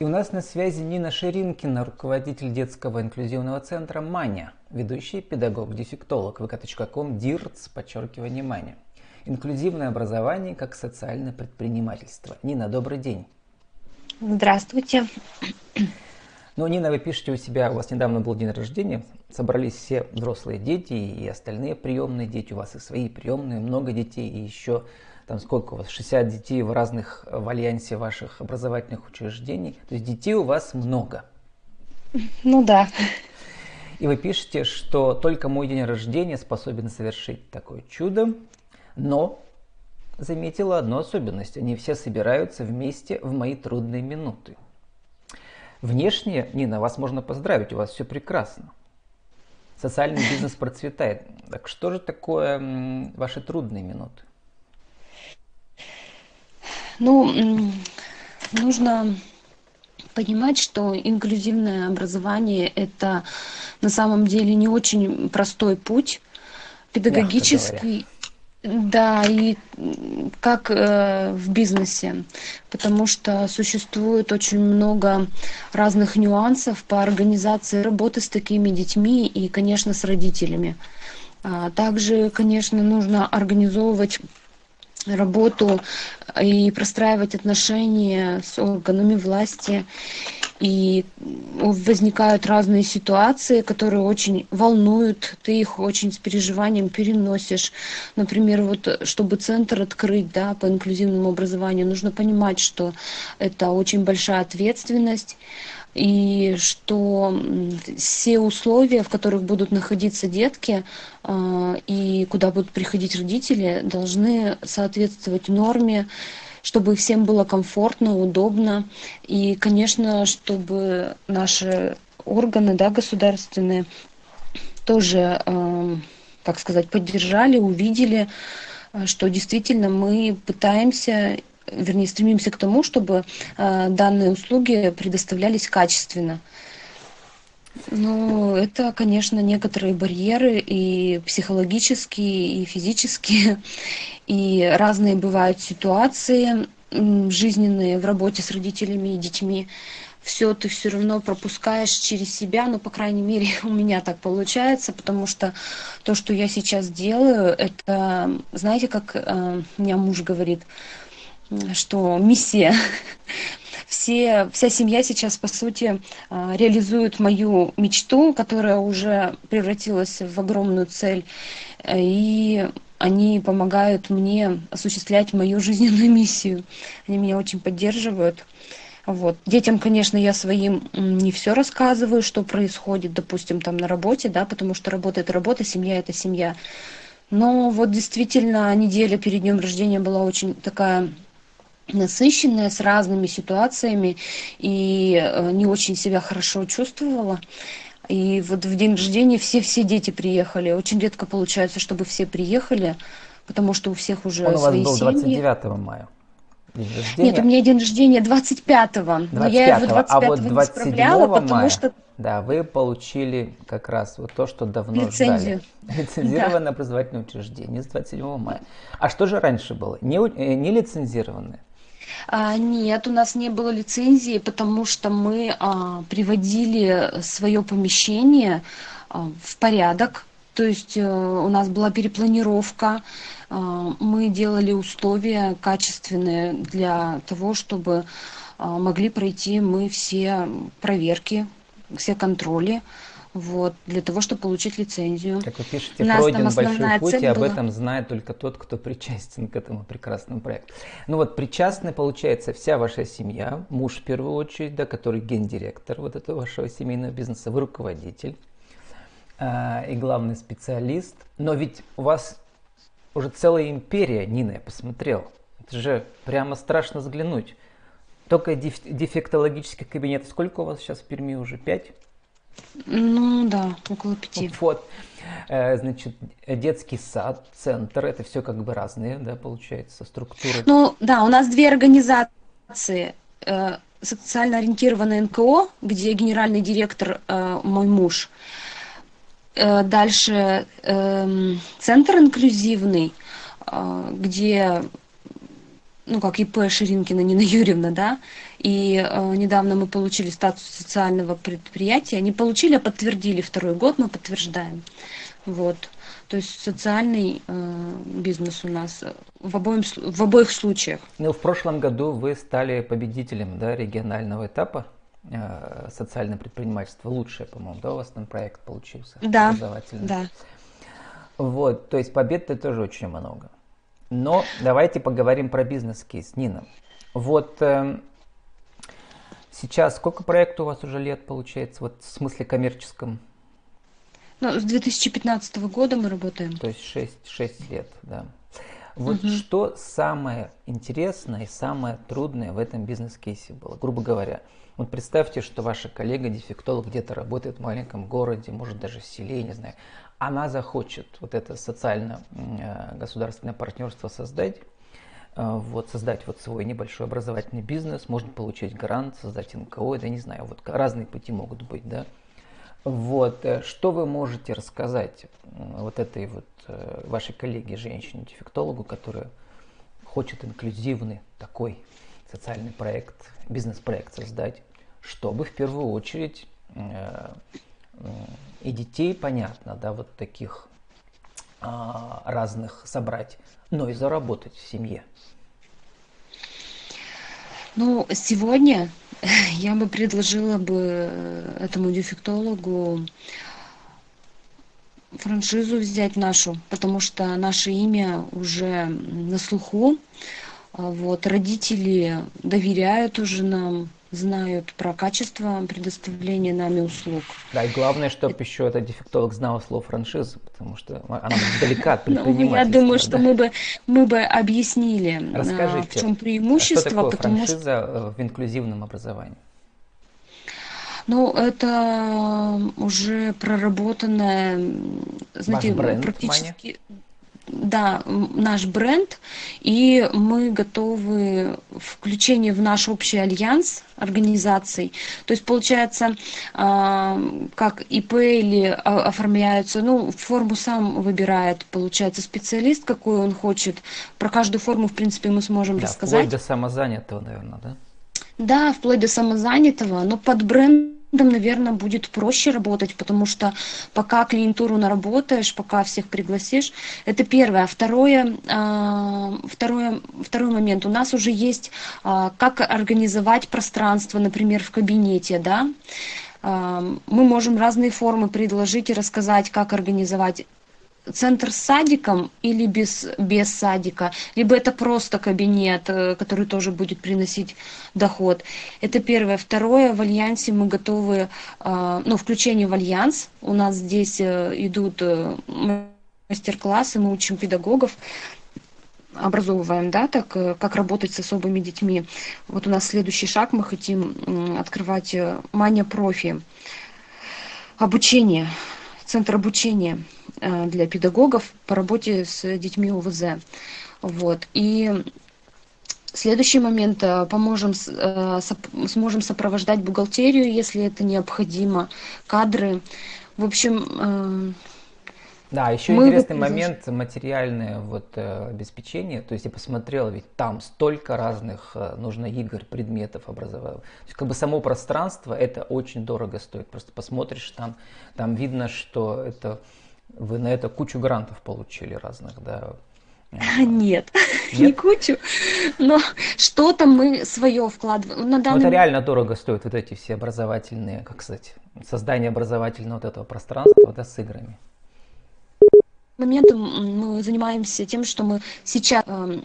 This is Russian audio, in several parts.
И у нас на связи Нина Ширинкина, руководитель детского инклюзивного центра «Маня», ведущий педагог-дефектолог vk.com дирц, подчеркивание «Маня». Инклюзивное образование как социальное предпринимательство. Нина, добрый день. Здравствуйте. Ну, Нина, вы пишете у себя, у вас недавно был день рождения, собрались все взрослые дети и остальные приемные дети, у вас и свои приемные, много детей, и еще там сколько у вас, 60 детей в разных, в альянсе ваших образовательных учреждений. То есть детей у вас много. Ну да. И вы пишете, что только мой день рождения способен совершить такое чудо, но заметила одну особенность. Они все собираются вместе в мои трудные минуты. Внешне, Нина, вас можно поздравить, у вас все прекрасно. Социальный бизнес процветает. Так что же такое ваши трудные минуты? Ну, нужно понимать, что инклюзивное образование – это на самом деле не очень простой путь педагогический. Да, и как э, в бизнесе, потому что существует очень много разных нюансов по организации работы с такими детьми и, конечно, с родителями. А также, конечно, нужно организовывать работу и простраивать отношения с органами власти. И возникают разные ситуации, которые очень волнуют, ты их очень с переживанием переносишь. Например, вот чтобы центр открыть да, по инклюзивному образованию, нужно понимать, что это очень большая ответственность и что все условия, в которых будут находиться детки а, и куда будут приходить родители, должны соответствовать норме, чтобы всем было комфортно, удобно. И, конечно, чтобы наши органы да, государственные тоже, а, как сказать, поддержали, увидели, а, что действительно мы пытаемся вернее, стремимся к тому, чтобы э, данные услуги предоставлялись качественно. Ну, это, конечно, некоторые барьеры и психологические, и физические, и разные бывают ситуации жизненные в работе с родителями и детьми. Все ты все равно пропускаешь через себя, ну, по крайней мере, у меня так получается, потому что то, что я сейчас делаю, это, знаете, как э, меня муж говорит, что миссия. Все, вся семья сейчас, по сути, а, реализует мою мечту, которая уже превратилась в огромную цель. И они помогают мне осуществлять мою жизненную миссию. Они меня очень поддерживают. Вот. Детям, конечно, я своим не все рассказываю, что происходит, допустим, там на работе, да, потому что работа это работа, семья это семья. Но вот действительно неделя перед днем рождения была очень такая насыщенная с разными ситуациями и э, не очень себя хорошо чувствовала. И вот в день рождения все-все дети приехали. Очень редко получается, чтобы все приехали, потому что у всех уже Он свои у вас был семьи. 29 мая. Нет, у меня день рождения 25-го. 25 но я его 25 а вот не справляла, потому мая, что... Да, вы получили как раз вот то, что давно Лицензию. ждали. Лицензированное да. образовательное учреждение с 27 мая. А что же раньше было? Не, э, не лицензированное? А, нет, у нас не было лицензии, потому что мы а, приводили свое помещение а, в порядок. То есть а, у нас была перепланировка, мы делали условия качественные для того, чтобы могли пройти мы все проверки, все контроли вот, для того, чтобы получить лицензию. Как вы пишете, пройден большой путь, и об была... этом знает только тот, кто причастен к этому прекрасному проекту. Ну вот, причастны, получается, вся ваша семья, муж в первую очередь, да, который гендиректор вот этого вашего семейного бизнеса, вы руководитель э, и главный специалист. Но ведь у вас уже целая империя, Нина, я посмотрел. Это же прямо страшно взглянуть. Только дефектологических кабинетов. Сколько у вас сейчас в Перми уже? Пять? Ну да, около пяти. Вот. Э, значит, детский сад, центр, это все как бы разные, да, получается, структуры. Ну да, у нас две организации. Э, социально ориентированное НКО, где генеральный директор э, мой муж. Дальше эм, центр инклюзивный, где ну, как ИП Ширинкина Нина Юрьевна, да, и э, недавно мы получили статус социального предприятия, не получили, а подтвердили второй год, мы подтверждаем, вот. То есть социальный э, бизнес у нас в, обоим, в обоих случаях. Ну, в прошлом году вы стали победителем да, регионального этапа э, социальное предпринимательство. Лучшее, по-моему, да, у вас там проект получился? Да, да. Вот, то есть побед-то тоже очень много. Но давайте поговорим про бизнес-кейс. Нина, вот э, сейчас сколько проектов у вас уже лет получается, вот в смысле коммерческом? Ну, с 2015 года мы работаем. То есть 6, 6 лет, да. Вот угу. что самое интересное и самое трудное в этом бизнес-кейсе было, грубо говоря? Вот представьте, что ваша коллега-дефектолог где-то работает в маленьком городе, может даже в селе, не знаю. Она захочет вот это социально-государственное партнерство создать, э, вот, создать вот свой небольшой образовательный бизнес, можно получить грант, создать НКО, да не знаю, вот разные пути могут быть, да. Вот, э, что вы можете рассказать вот этой вот э, вашей коллеге, женщине-дефектологу, которая хочет инклюзивный такой социальный проект, бизнес-проект создать, чтобы в первую очередь э, и детей, понятно, да, вот таких а, разных собрать, но и заработать в семье. Ну, сегодня я бы предложила бы э, этому дефектологу франшизу взять нашу, потому что наше имя уже на слуху. А вот, родители доверяют уже нам, знают про качество предоставления нами услуг. Да, и главное, чтобы это... еще этот дефектолог знал слово франшиза, потому что она далека от предпринимательства. Ну, я думаю, что мы бы, мы бы объяснили, а, в чем преимущество. Что такое франшиза что... в инклюзивном образовании? Ну, это уже проработанная, знаете, практически... Маня? Да, наш бренд, и мы готовы включение в наш общий альянс организаций. То есть получается, а, как ИП или оформляются, ну, форму сам выбирает, получается, специалист, какой он хочет. Про каждую форму, в принципе, мы сможем да, рассказать. Вплоть до самозанятого, наверное, да? Да, вплоть до самозанятого, но под бренд наверное, будет проще работать, потому что пока клиентуру наработаешь, пока всех пригласишь, это первое. Второе, а, второе, второй момент. У нас уже есть, а, как организовать пространство, например, в кабинете, да, а, мы можем разные формы предложить и рассказать, как организовать центр с садиком или без, без садика, либо это просто кабинет, э, который тоже будет приносить доход. Это первое. Второе, в Альянсе мы готовы, э, ну, включение в Альянс. У нас здесь э, идут мастер-классы, мы учим педагогов, образовываем, да, так, как работать с особыми детьми. Вот у нас следующий шаг, мы хотим открывать Мания Профи. Обучение, центр обучения для педагогов по работе с детьми ОВЗ. Вот. И следующий момент, э, поможем, э, сможем сопровождать бухгалтерию, если это необходимо, кадры. В общем, да, еще мы интересный вы... момент материальное вот обеспечение. То есть я посмотрел, ведь там столько разных нужно игр, предметов образования. То есть как бы само пространство это очень дорого стоит. Просто посмотришь там, там видно, что это вы на это кучу грантов получили разных, да? Нет, Нет, не кучу, но что-то мы свое вкладываем. На данный... Ну, это реально дорого стоит, вот эти все образовательные, как сказать, создание образовательного вот этого пространства да, с играми. Моментом мы занимаемся тем, что мы сейчас эм,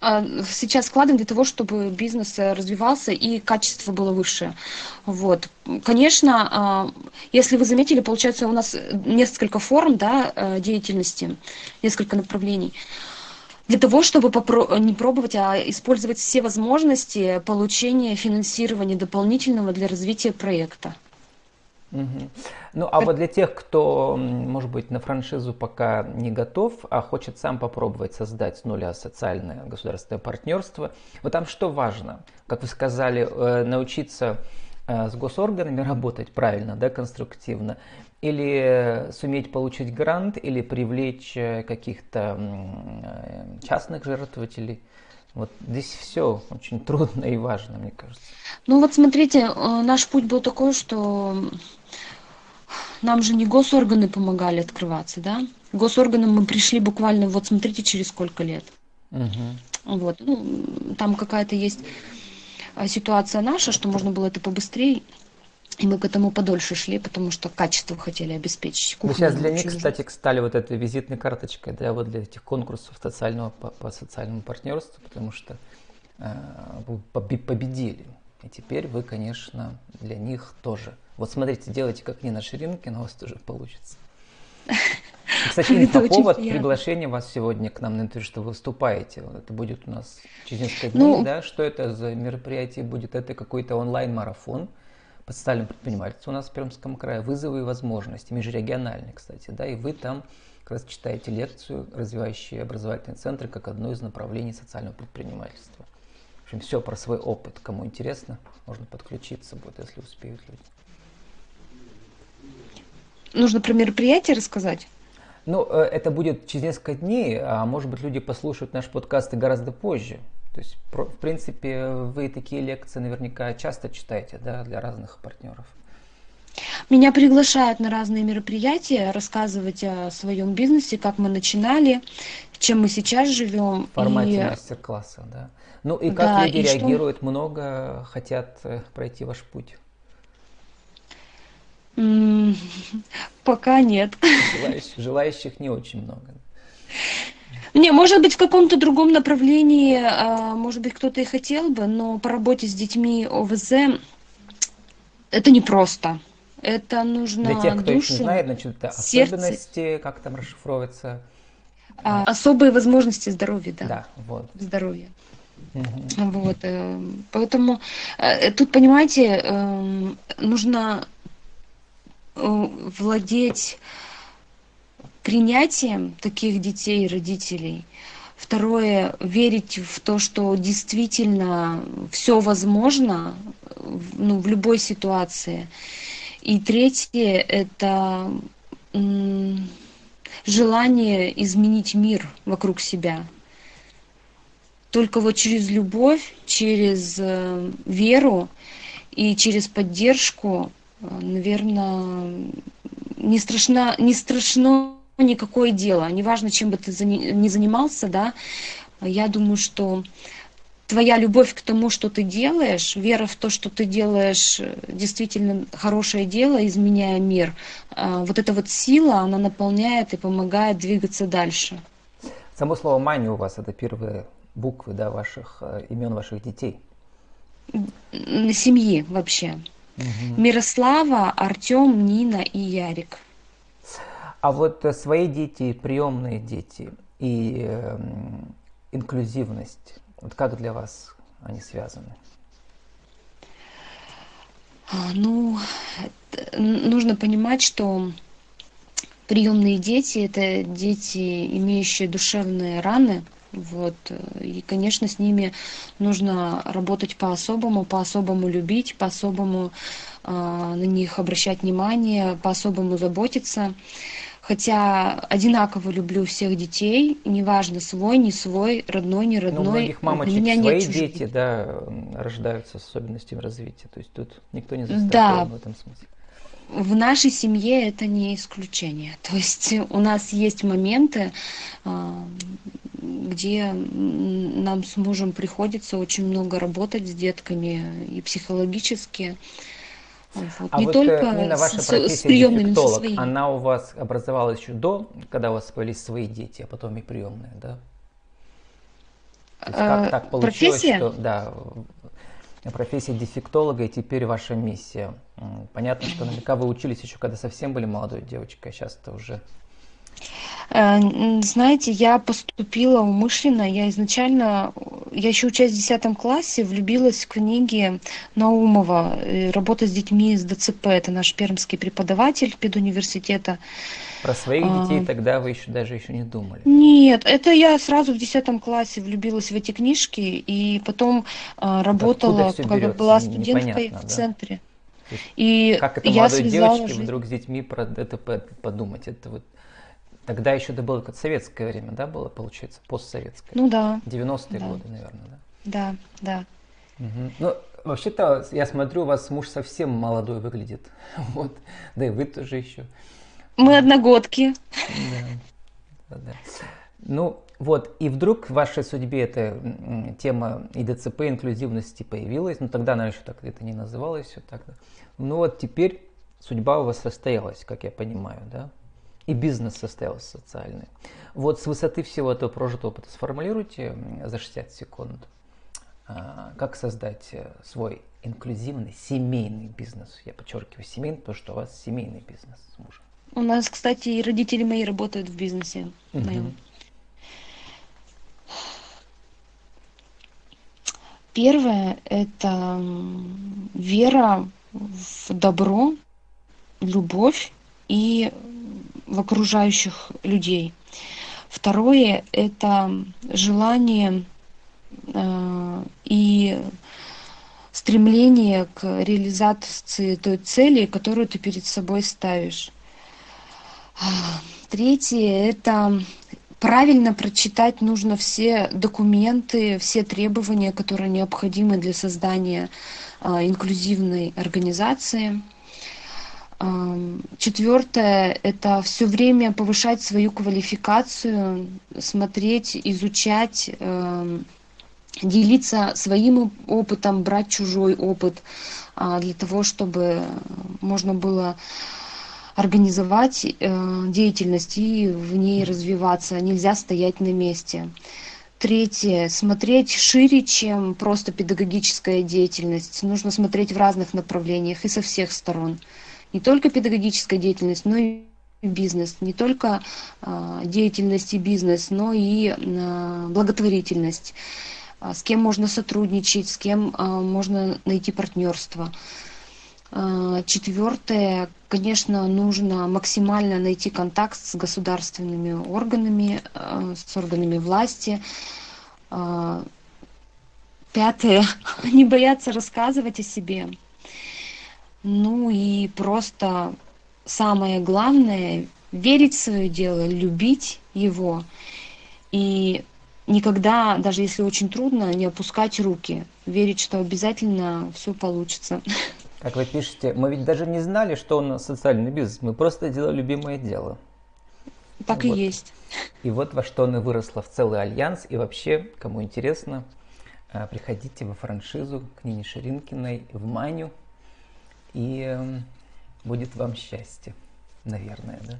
сейчас вкладываем для того, чтобы бизнес э, развивался и качество было выше. Вот. Конечно, а, если вы заметили, получается у нас несколько форм да, э, деятельности, несколько направлений. Для того, чтобы попро- не пробовать, а использовать все возможности получения финансирования дополнительного для развития проекта. Ну, а вот для тех, кто, может быть, на франшизу пока не готов, а хочет сам попробовать создать с нуля социальное государственное партнерство, вот там что важно? Как вы сказали, э, научиться с госорганами работать правильно, да, конструктивно, или суметь получить грант, или привлечь каких-то частных жертвователей. Вот здесь все очень трудно и важно, мне кажется. Ну вот смотрите, наш путь был такой, что нам же не госорганы помогали открываться, да? Госорганам мы пришли буквально, вот смотрите, через сколько лет. Угу. Вот, ну, там какая-то есть а, ситуация наша, что можно было это побыстрее. И мы к этому подольше шли, потому что качество хотели обеспечить. Кухню сейчас для них, кстати, стали вот этой визитной карточкой, да, вот для этих конкурсов социального по, по социальному партнерству, потому что э, победили. И теперь вы, конечно, для них тоже. Вот смотрите, делайте как не на ширинке, но у вас тоже получится. Кстати, это повод приглашения вас сегодня к нам на интервью, что вы выступаете. Это будет у нас через несколько дней, ну, да? Что это за мероприятие будет? Это какой-то онлайн-марафон по социальному предпринимательству у нас в Пермском крае. Вызовы и возможности, межрегиональные, кстати, да? И вы там как раз читаете лекцию «Развивающие образовательные центры» как одно из направлений социального предпринимательства. В общем, все про свой опыт. Кому интересно, можно подключиться будет, если успеют люди. Нужно про мероприятие рассказать? Ну, э, это будет через несколько дней, а может быть люди послушают наш подкаст и гораздо позже. То есть, в принципе, вы такие лекции наверняка часто читаете, да, для разных партнеров. Меня приглашают на разные мероприятия, рассказывать о своем бизнесе, как мы начинали, чем мы сейчас живем. В формате и... мастер-класса, да. Ну и как да, люди и реагируют, что... много хотят э, пройти ваш путь? Пока нет. Желающих, желающих не очень много. Не, может быть, в каком-то другом направлении, а, может быть, кто-то и хотел бы, но по работе с детьми ОВЗ это непросто. Это нужно Для тех, кто душу, не знает, значит, это особенности, как там расшифровывается? А, особые возможности здоровья, да. Да, вот. Здоровья. Угу. Вот, э, поэтому э, тут, понимаете, эм, нужно Э, владеть принятием таких детей и родителей. Второе, верить в то, что действительно все возможно ну, в любой ситуации. И третье, это желание изменить мир вокруг себя. Только вот через любовь, через э, веру и через поддержку наверное, не страшно, не страшно никакое дело. Неважно, чем бы ты ни занимался, да, я думаю, что твоя любовь к тому, что ты делаешь, вера в то, что ты делаешь действительно хорошее дело, изменяя мир, а, вот эта вот сила, она наполняет и помогает двигаться дальше. Само слово «мани» у вас – это первые буквы да, ваших, э, имен ваших детей. Семьи вообще. Угу. Мирослава, Артем, Нина и Ярик. А вот э, свои дети, приемные дети и э, инклюзивность, вот как для вас они связаны? А, ну, нужно понимать, что приемные дети это дети, имеющие душевные раны, вот. И, конечно, с ними нужно работать по-особому, по-особому любить, по-особому э, на них обращать внимание, по-особому заботиться. Хотя одинаково люблю всех детей, неважно, свой, не свой, родной, не родной. Ну, у многих мамочек меня свои нет дети, да, рождаются с особенностями развития. То есть тут никто не застрахован да. в этом смысле в нашей семье это не исключение. То есть у нас есть моменты, а, где нам с мужем приходится очень много работать с детками и психологически. Вот. А не вот, э, только Нина, ваша с, с приемными дефектолог, своими. она у вас образовалась еще до, когда у вас появились свои дети, а потом и приемные, да? То есть как а, так получилось, профессия? что да, профессия дефектолога и теперь ваша миссия. Понятно, что наверняка вы учились еще, когда совсем были молодой девочкой, а сейчас это уже... Э, знаете, я поступила умышленно. Я изначально, я еще учась в 10 классе, влюбилась в книги Наумова э, «Работа с детьми с ДЦП». Это наш пермский преподаватель педуниверситета. Про своих детей а, тогда вы еще даже еще не думали? Нет, это я сразу в 10 классе влюбилась в эти книжки и потом а, работала, когда была студенткой в центре. И как это молодой девочке жизнь... вдруг с детьми про ДТП подумать? Это вот Тогда еще это было как советское время, да, было, получается, постсоветское? Ну да. 90-е да. годы, наверное, да? Да, да. Угу. Ну, вообще-то, я смотрю, у вас муж совсем молодой выглядит. Вот. Да и вы тоже еще. Мы одногодки. Да. да, Ну, вот, и вдруг в вашей судьбе эта тема ИДЦП, инклюзивности появилась, ну тогда она еще так это не называлась, все так. Ну вот теперь судьба у вас состоялась, как я понимаю, да? И бизнес состоялся социальный. Вот с высоты всего этого прожитого опыта сформулируйте за 60 секунд, а, как создать э, свой инклюзивный семейный бизнес. Я подчеркиваю семейный, потому что у вас семейный бизнес с мужем. У нас, кстати, и родители мои работают в бизнесе угу. Первое – это вера в добро, любовь и в окружающих людей. Второе – это желание э, и стремление к реализации той цели, которую ты перед собой ставишь. Третье – это правильно прочитать нужно все документы, все требования, которые необходимы для создания э, инклюзивной организации. Четвертое – это все время повышать свою квалификацию, смотреть, изучать, эм, делиться своим опытом, брать чужой опыт а, для того, чтобы можно было организовать э, деятельность и в ней развиваться. Нельзя стоять на месте. Третье. Смотреть шире, чем просто педагогическая деятельность. Нужно смотреть в разных направлениях и со всех сторон не только педагогическая деятельность, но и бизнес, не только э, деятельность и бизнес, но и э, благотворительность, э, с кем можно сотрудничать, с кем можно найти партнерство. Четвертое, конечно, нужно максимально найти контакт с государственными органами, с органами власти. Пятое, не бояться рассказывать о себе ну и просто самое главное верить в свое дело, любить его и никогда, даже если очень трудно, не опускать руки, верить, что обязательно все получится. Как вы пишете, мы ведь даже не знали, что он социальный бизнес, мы просто делали любимое дело. Так вот. и есть. И вот во что он и выросла в целый альянс. И вообще, кому интересно, э, приходите во франшизу к Нине Ширинкиной в Маню и эм, будет вам счастье, наверное, да?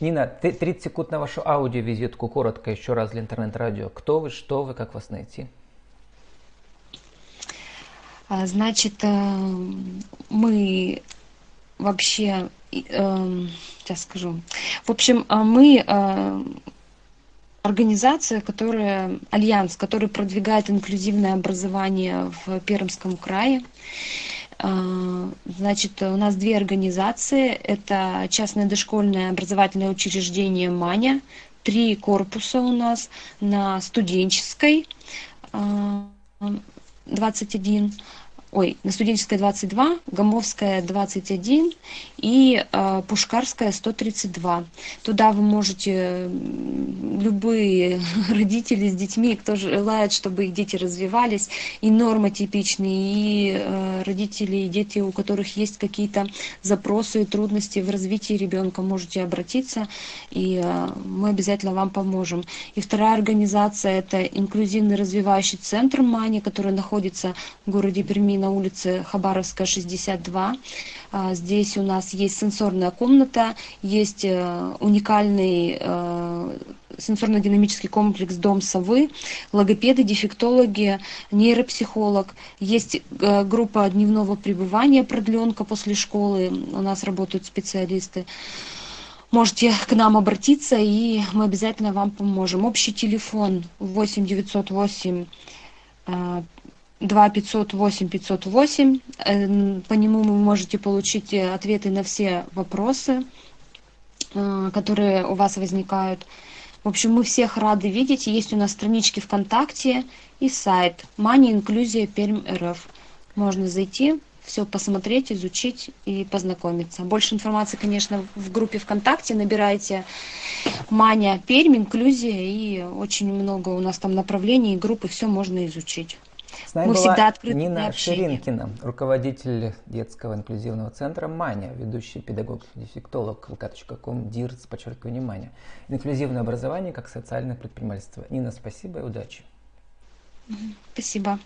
Нина, 30 секунд на вашу аудиовизитку, коротко еще раз для интернет-радио. Кто вы, что вы, как вас найти? А, значит, э, мы вообще, эм, сейчас скажу, в общем, а, мы э, организация, которая, альянс, который продвигает инклюзивное образование в Пермском крае. А, значит, у нас две организации. Это частное дошкольное образовательное учреждение «Маня». Три корпуса у нас на студенческой 21, а, ой, на студенческая 22, Гомовская 21 и э, Пушкарская 132. Туда вы можете, любые родители с детьми, кто желает, чтобы их дети развивались, и нормотипичные, и э, родители, и дети, у которых есть какие-то запросы и трудности в развитии ребенка, можете обратиться, и э, мы обязательно вам поможем. И вторая организация – это инклюзивный развивающий центр МАНИ, который находится в городе Перми на улице Хабаровская, 62. А, здесь у нас есть сенсорная комната, есть э, уникальный э, сенсорно-динамический комплекс «Дом совы», логопеды, дефектологи, нейропсихолог. Есть э, группа дневного пребывания, продленка после школы, у нас работают специалисты можете к нам обратиться, и мы обязательно вам поможем. Общий телефон 8 908 2 508 508. По нему вы можете получить э, ответы на все вопросы, э, которые у вас возникают. В общем, мы всех рады видеть. Есть у нас странички ВКонтакте и сайт Мани Инклюзия Пермь РФ. Можно зайти, все посмотреть, изучить и познакомиться. Больше информации, конечно, в группе ВКонтакте набирайте Маня Пермь, инклюзия, и очень много у нас там направлений и групп, и все можно изучить. С нами Мы была всегда открыты Нина Ширинкина, руководитель детского инклюзивного центра «Маня», ведущий педагог-дефектолог vk.com, ДИРЦ, подчеркиваю, внимание. Инклюзивное образование как социальное предпринимательство. Нина, спасибо и удачи. Спасибо.